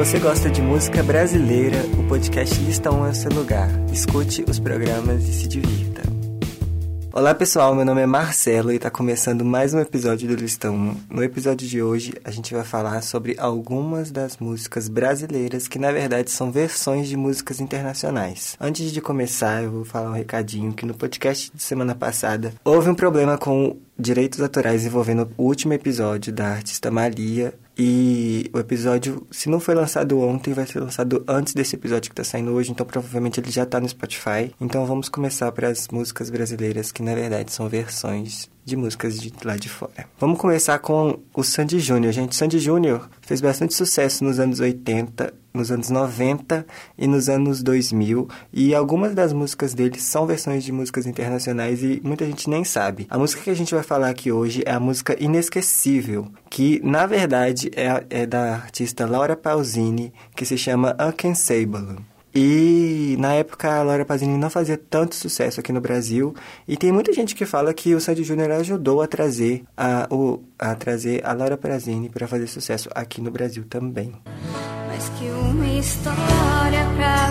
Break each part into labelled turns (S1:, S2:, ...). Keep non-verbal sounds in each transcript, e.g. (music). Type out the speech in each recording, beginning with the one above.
S1: você gosta de música brasileira, o podcast Listão é o seu lugar. Escute os programas e se divirta. Olá pessoal, meu nome é Marcelo e está começando mais um episódio do Listão. No episódio de hoje a gente vai falar sobre algumas das músicas brasileiras que na verdade são versões de músicas internacionais. Antes de começar, eu vou falar um recadinho que no podcast de semana passada houve um problema com direitos autorais envolvendo o último episódio da artista Malia e o episódio, se não foi lançado ontem, vai ser lançado antes desse episódio que está saindo hoje, então provavelmente ele já está no Spotify. Então vamos começar para as músicas brasileiras, que na verdade são versões de músicas de lá de fora. Vamos começar com o Sandy Júnior, gente. Sandy Júnior fez bastante sucesso nos anos 80, nos anos 90 e nos anos 2000, e algumas das músicas dele são versões de músicas internacionais e muita gente nem sabe. A música que a gente vai falar aqui hoje é a música Inesquecível, que na verdade é, é da artista Laura Pausini, que se chama Uncansable. E na época a Laura Pausini não fazia tanto sucesso aqui no Brasil. E tem muita gente que fala que o Sandy Júnior ajudou a trazer a, o, a trazer a Laura Pausini para fazer sucesso aqui no Brasil também.
S2: Mais que uma história pra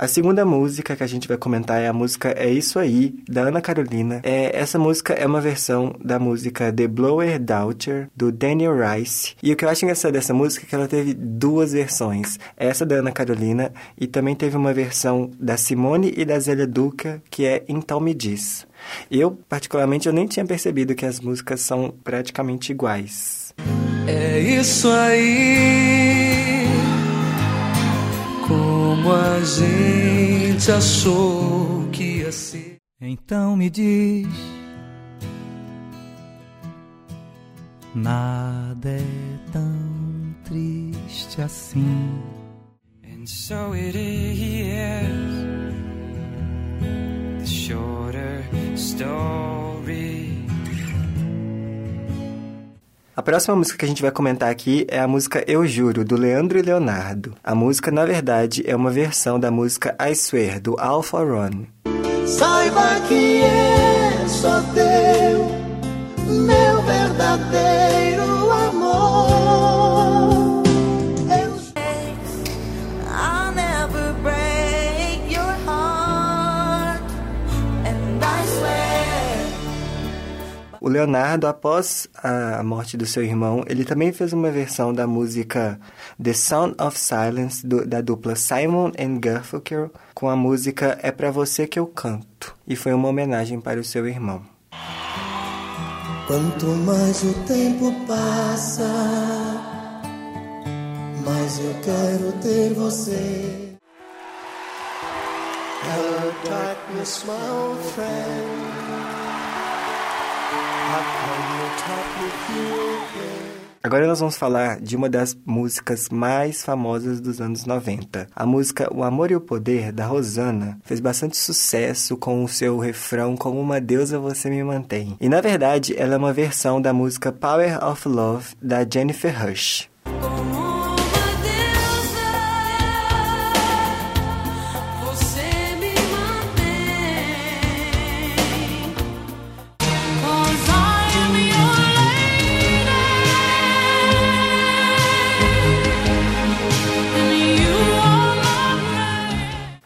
S1: A segunda música que a gente vai comentar é a música É Isso Aí, da Ana Carolina. É, essa música é uma versão da música The Blower Daughter, do Daniel Rice. E o que eu acho engraçado dessa música é que ela teve duas versões. Essa da Ana Carolina e também teve uma versão da Simone e da Zélia Duca, que é Então Me Diz. Eu, particularmente, eu nem tinha percebido que as músicas são praticamente iguais.
S3: É isso aí. Como a gente achou que ia ser.
S4: Então me diz. Nada é tão triste assim.
S3: And so it is. The shorter story.
S1: Próxima música que a gente vai comentar aqui é a música Eu Juro, do Leandro e Leonardo. A música, na verdade, é uma versão da música I Swear, do Alpha Run.
S5: Saiba que é só teu, meu verdadeiro
S1: O Leonardo, após a morte do seu irmão, ele também fez uma versão da música The Sound of Silence, do- da dupla Simon and Garfunkel, com a música É Pra Você Que Eu Canto. E foi uma homenagem para o seu irmão.
S5: Quanto mais o tempo passa, mais eu quero ter você. Hello, darkness, my old friend.
S1: Agora nós vamos falar de uma das músicas mais famosas dos anos 90. A música O Amor e o Poder, da Rosana, fez bastante sucesso com o seu refrão Como uma deusa você me mantém. E na verdade, ela é uma versão da música Power of Love, da Jennifer Rush.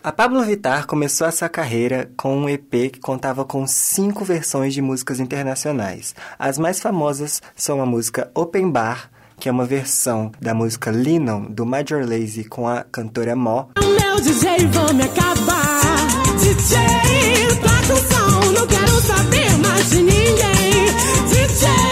S1: A Pablo Vittar começou essa carreira com um EP que contava com cinco versões de músicas internacionais. As mais famosas são a música Open Bar, que é uma versão da música Lennon, do Major Lazy, com a cantora Mo.
S6: Meu DJ me acabar. DJ, som, não quero saber mais de ninguém. DJ,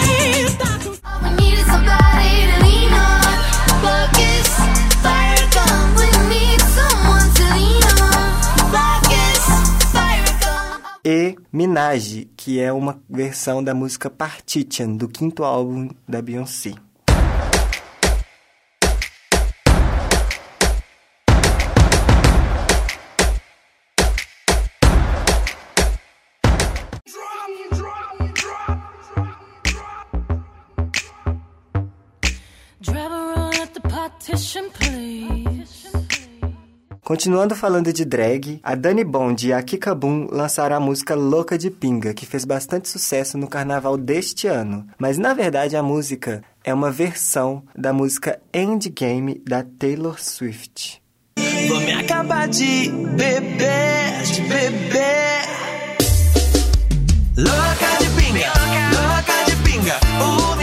S1: E Minaj, que é uma versão da música Partition, do quinto álbum da Beyoncé. Continuando falando de drag, a Dani Bond e a Kika Boom lançaram a música Louca de Pinga, que fez bastante sucesso no carnaval deste ano. Mas na verdade a música é uma versão da música Endgame da Taylor Swift.
S7: Vou me acabar de beber, de beber. Louca de pinga, louca de pinga. Uh,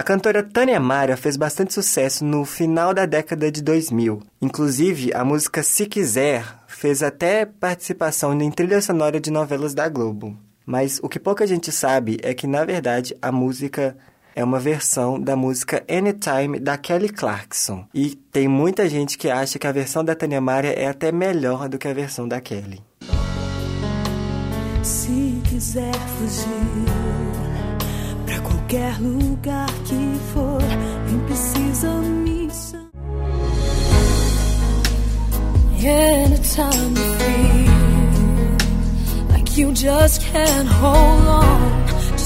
S1: A cantora Tânia Mara fez bastante sucesso no final da década de 2000. Inclusive, a música Se Quiser fez até participação em trilha sonora de novelas da Globo. Mas o que pouca gente sabe é que, na verdade, a música é uma versão da música Anytime da Kelly Clarkson. E tem muita gente que acha que a versão da Tânia Mara é até melhor do que a versão da Kelly.
S6: Se quiser fugir qualquer lugar que for, nem precisa me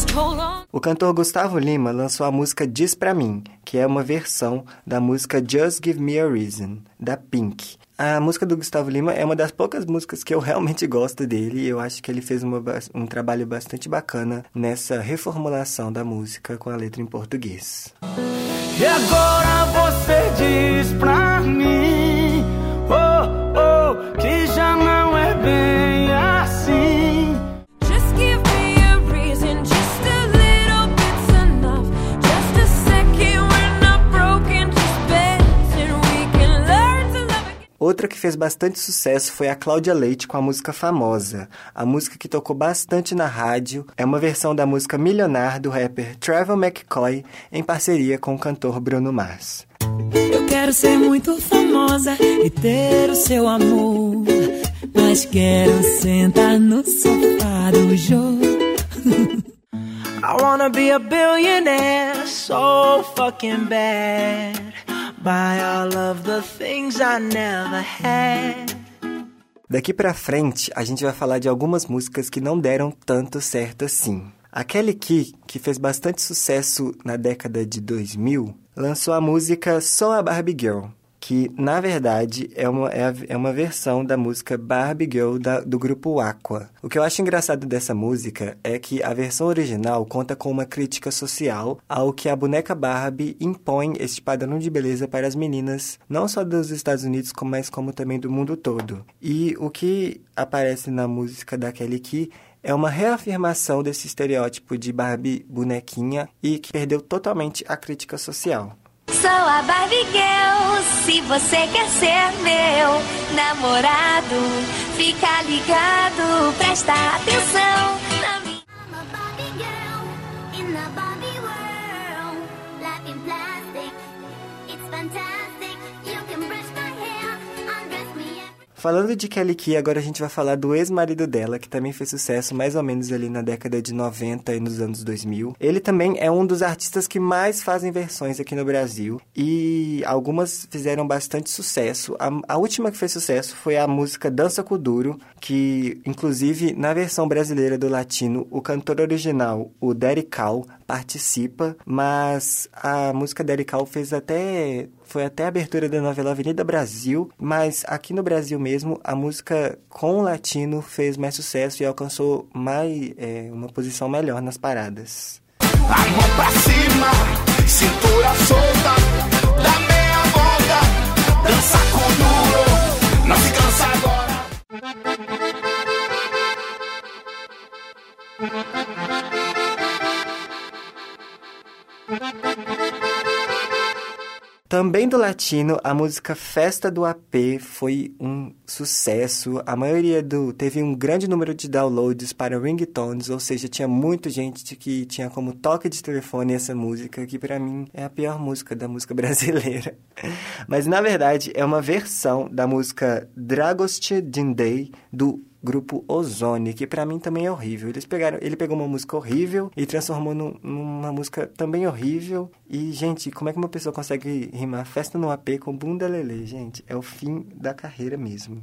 S6: chamar.
S1: O cantor Gustavo Lima lançou a música Diz Pra Mim, que é uma versão da música Just Give Me a Reason, da Pink. A música do Gustavo Lima é uma das poucas músicas que eu realmente gosto dele e eu acho que ele fez uma um trabalho bastante bacana nessa reformulação da música com a letra em português.
S7: E agora você diz pra mim,
S1: Outra que fez bastante sucesso foi a Cláudia Leite com a música Famosa. A música que tocou bastante na rádio é uma versão da música Milionar do rapper Trevor McCoy em parceria com o cantor Bruno Mars.
S6: Eu quero ser muito famosa e ter o seu amor. Mas quero sentar no sofá do jogo. (laughs)
S7: I wanna be a billionaire, so fucking bad. Buy all of the things I never had.
S1: Daqui pra frente, a gente vai falar de algumas músicas que não deram tanto certo assim. A Kelly Key, que fez bastante sucesso na década de 2000, lançou a música Sou a Barbie Girl, que na verdade é uma, é, é uma versão da música Barbie Girl da- do grupo Aqua. O que eu acho engraçado dessa música é que a versão original conta com uma crítica social ao que a boneca Barbie impõe este padrão de beleza para as meninas, não só dos Estados Unidos, mas como também do mundo todo. E o que aparece na música da Kelly Key é uma reafirmação desse estereótipo de Barbie bonequinha e que perdeu totalmente a crítica social.
S2: Sou a Barbie Girl, se você quer ser meu namorado, fica ligado, presta atenção
S1: Falando de Kelly Key, agora a gente vai falar do ex-marido dela, que também fez sucesso mais ou menos ali na década de 90 e nos anos 2000. Ele também é um dos artistas que mais fazem versões aqui no Brasil e algumas fizeram bastante sucesso. A, a última que fez sucesso foi a música Dança com o Duro, que inclusive na versão brasileira do latino, o cantor original, o Daddy Cal, participa, mas a música Daddy Cal fez até foi até a abertura da novela Avenida Brasil, mas aqui no Brasil mesmo a música com latino fez mais sucesso e alcançou mais é, uma posição melhor nas paradas.
S7: A mão pra cima, cintura solta, dá meia volta, dança com duro, não se cansa agora.
S1: Também do latino, a música Festa do AP foi um sucesso. A maioria do teve um grande número de downloads para ringtones, ou seja, tinha muita gente que tinha como toque de telefone essa música, que pra mim é a pior música da música (laughs) brasileira. Mas na verdade é uma versão da música Dragoste Dindei do grupo Ozone, que pra mim também é horrível. Eles pegaram, ele pegou uma música horrível e transformou num- numa música também horrível. E, gente, como é que uma pessoa consegue rimar festa no AP com bunda lelê, gente? É o fim da carreira mesmo.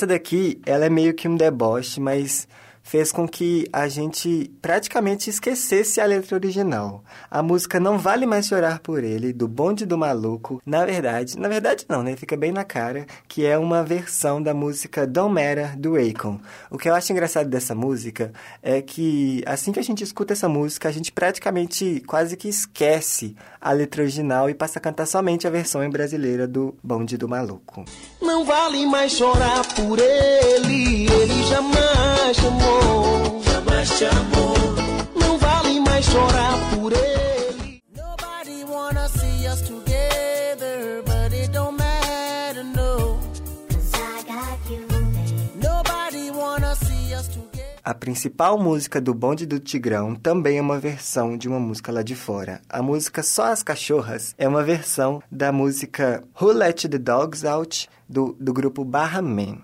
S1: Essa daqui, ela é meio que um deboche, mas fez com que a gente praticamente esquecesse a letra original. A música Não Vale Mais Chorar por Ele, do Bonde do Maluco, na verdade, na verdade não, né? Fica bem na cara, que é uma versão da música Don't Matter, do Akon. O que eu acho engraçado dessa música é que assim que a gente escuta essa música, a gente praticamente quase que esquece a letra original e passa a cantar somente a versão em brasileira do Bonde do Maluco.
S5: Não vale mais chorar por ele, ele jamais te amou. Jamais te amou. Não vale mais chorar por ele.
S6: Nobody wanna see us together, but it don't matter, no.
S8: Cause I got you, babe.
S6: Nobody wanna see us together.
S1: A principal música do Bonde do Tigrão também é uma versão de uma música lá de fora. A música Só as Cachorras é uma versão da música Who Let the Dogs Out do, do grupo Barra Man.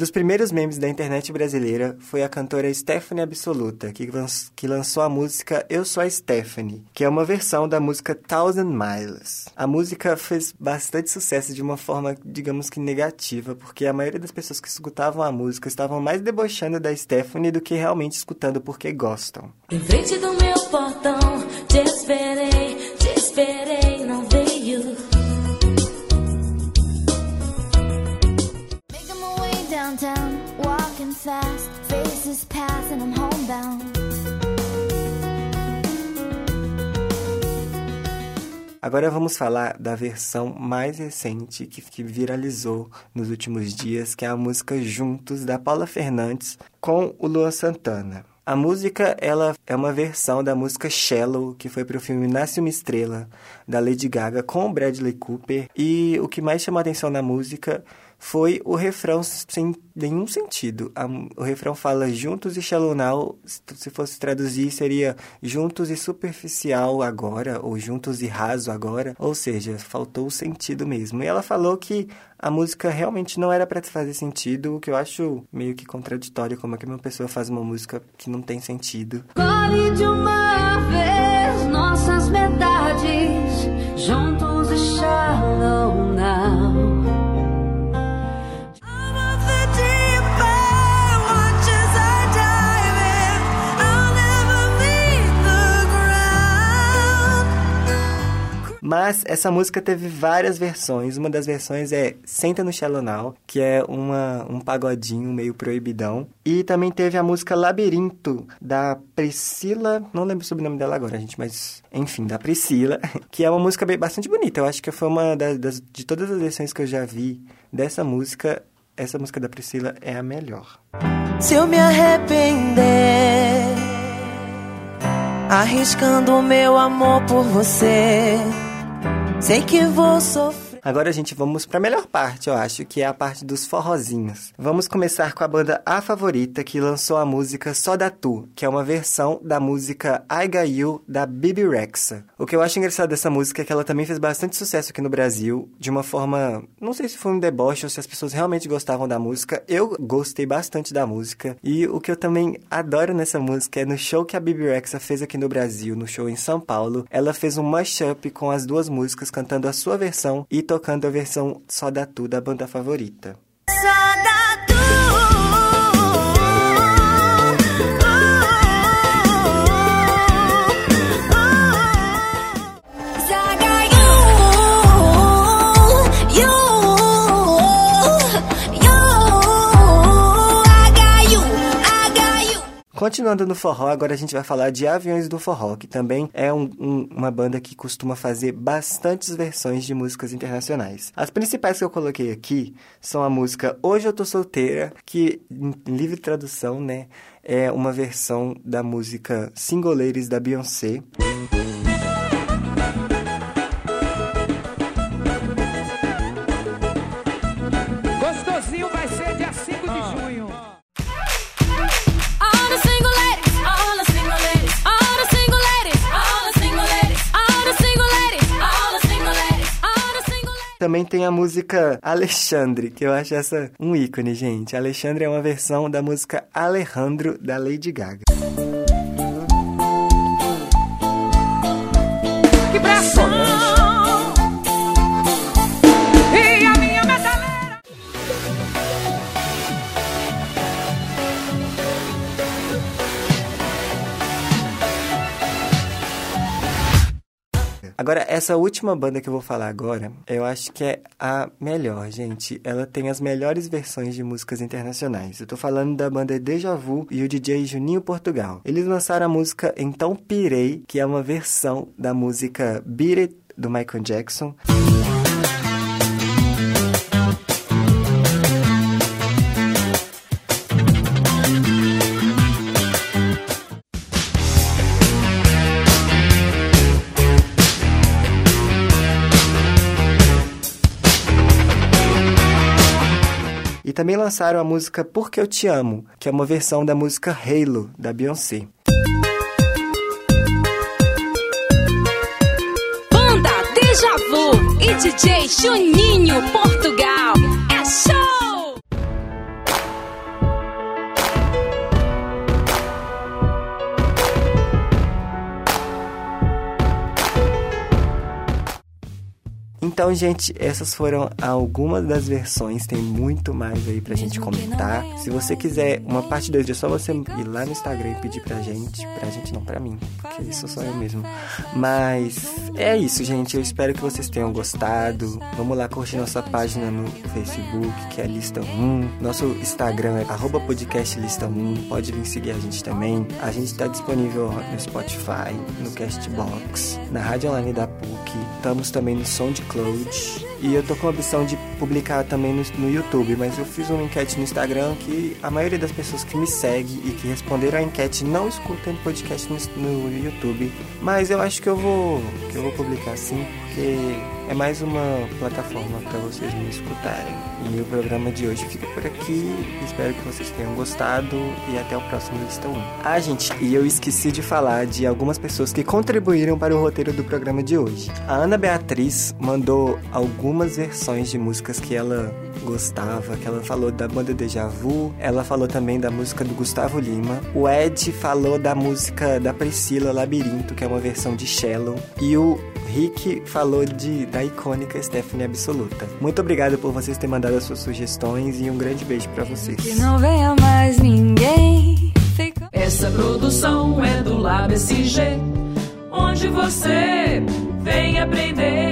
S1: Dos primeiros memes da internet brasileira foi a cantora Stephanie Absoluta, que, lan- que lançou a música Eu Sou a Stephanie, que é uma versão da música Thousand Miles. A música fez bastante sucesso de uma forma, digamos que negativa, porque a maioria das pessoas que escutavam a música estavam mais debochando da Stephanie do que realmente escutando porque gostam.
S2: Em frente do meu portão, te esperei, te esperei,
S8: walking fast, faces pass and I'm homebound.
S1: Agora vamos falar da versão mais recente que, que viralizou nos últimos dias, que é a música Juntos da Paula Fernandes com o Luan Santana. A música ela é uma versão da música Shallow, que foi para o filme Nasce uma Estrela, da Lady Gaga com Bradley Cooper. E o que mais chamou a atenção na música foi o refrão sem nenhum sentido. O refrão fala juntos e shallow now, se se fosse traduzir seria juntos e superficial agora, ou juntos e raso agora, ou seja, faltou o sentido mesmo. E ela falou que a música realmente não era para fazer sentido, o que eu acho meio que contraditório, como é que uma pessoa faz uma música que não tem sentido.
S2: Colhe de uma vez nossas metades, juntos e shallow
S1: Mas essa música teve várias versões. Uma das versões é Senta no Shallow que é uma, um pagodinho meio proibidão. E também teve a música Labirinto, da Priscila... Não lembro o sobrenome dela agora, gente, mas... Enfim, da Priscila, (laughs) que é uma música bem, bastante bonita. Eu acho que foi uma das, das- De todas as versões que eu já vi dessa música, essa música da Priscila é a melhor.
S7: Se eu me arrepender, arriscando o meu amor por você, sei que vou sofrer.
S1: Agora, gente, vamos para a melhor parte, eu acho, que é a parte dos forrozinhos. Vamos começar com a banda A Favorita, que lançou a música Só da Tu, que é uma versão da música I Got You, da Bibi Rexa. O que eu acho engraçado dessa música é que ela também fez bastante sucesso aqui no Brasil, de uma forma... Não sei se foi um deboche ou se as pessoas realmente gostavam da música. Eu gostei bastante da música. E o que eu também adoro nessa música é no show que a Bibi Rexa fez aqui no Brasil, no show em São Paulo, ela fez um mashup com as duas músicas, cantando a sua versão e tocando a versão Só da Tu da banda favorita.
S2: Só dá
S1: Continuando no forró, agora a gente vai falar de Aviões do Forró, que também é um- um- uma banda que costuma fazer bastantes versões de músicas internacionais. As principais que eu coloquei aqui são a música Hoje Eu Tô Solteira, que em livre tradução, né, é uma versão da música Singoleiros da Beyoncé. Também tem a música Alexandre, que eu acho essa um ícone, gente. Alexandre é uma versão da música Alejandro da Lady Gaga. Agora, essa última banda que eu vou falar agora, eu acho que é a melhor, gente. Ela tem as melhores versões de músicas internacionais. Eu tô falando da banda Deja Vu e o DJ Juninho Portugal. Eles lançaram a música Então Pirei, que é uma versão da música Beat It, do Michael Jackson. Lançaram a música Porque Eu Te Amo, que é uma versão da música Halo, da Beyoncé.
S9: Banda Deja Vu e DJ Juninho Portugal. É show!
S1: Então, gente, essas foram algumas das versões. Tem muito mais aí pra gente comentar. Se você quiser uma parte 2, é só você ir lá no Instagram e pedir pra gente. Pra gente não, pra mim. Porque isso sou eu mesmo. Mas é isso, gente. Eu espero que vocês tenham gostado. Vamos lá curtir nossa página no Facebook, que é Lista 1. Nosso Instagram é arroba podcast Lista 1. Pode vir seguir a gente também. A gente tá disponível no Spotify, no Castbox, na Rádio Online da PUC. Estamos também no SoundCloud. E eu tô com a opção de publicar também no, no YouTube, mas eu fiz uma enquete no Instagram que a maioria das pessoas que me segue e que responderam a enquete não escutam podcast no, no YouTube. Mas eu acho que eu vou que eu vou publicar sim, porque é mais uma plataforma para vocês me escutarem. E o programa de hoje fica por aqui. Espero que vocês tenham gostado e até o próximo Lista 1. Ah, gente, e eu esqueci de falar de algumas pessoas que contribuíram para o roteiro do programa de hoje. A Ana Beatriz mandou algumas versões de músicas que ela gostava, que ela falou da banda Deja Vu, ela falou também da música do Gustavo Lima. O Ed falou da música da Priscila Labirinto, que é uma versão de Shallow, e o Rick falou de da icônica Stephanie Absoluta. Muito obrigado por vocês terem mandado as suas sugestões e um grande beijo pra vocês.
S2: Que não venha mais ninguém. Fica...
S10: Essa produção é do Lab SG, onde você vem aprender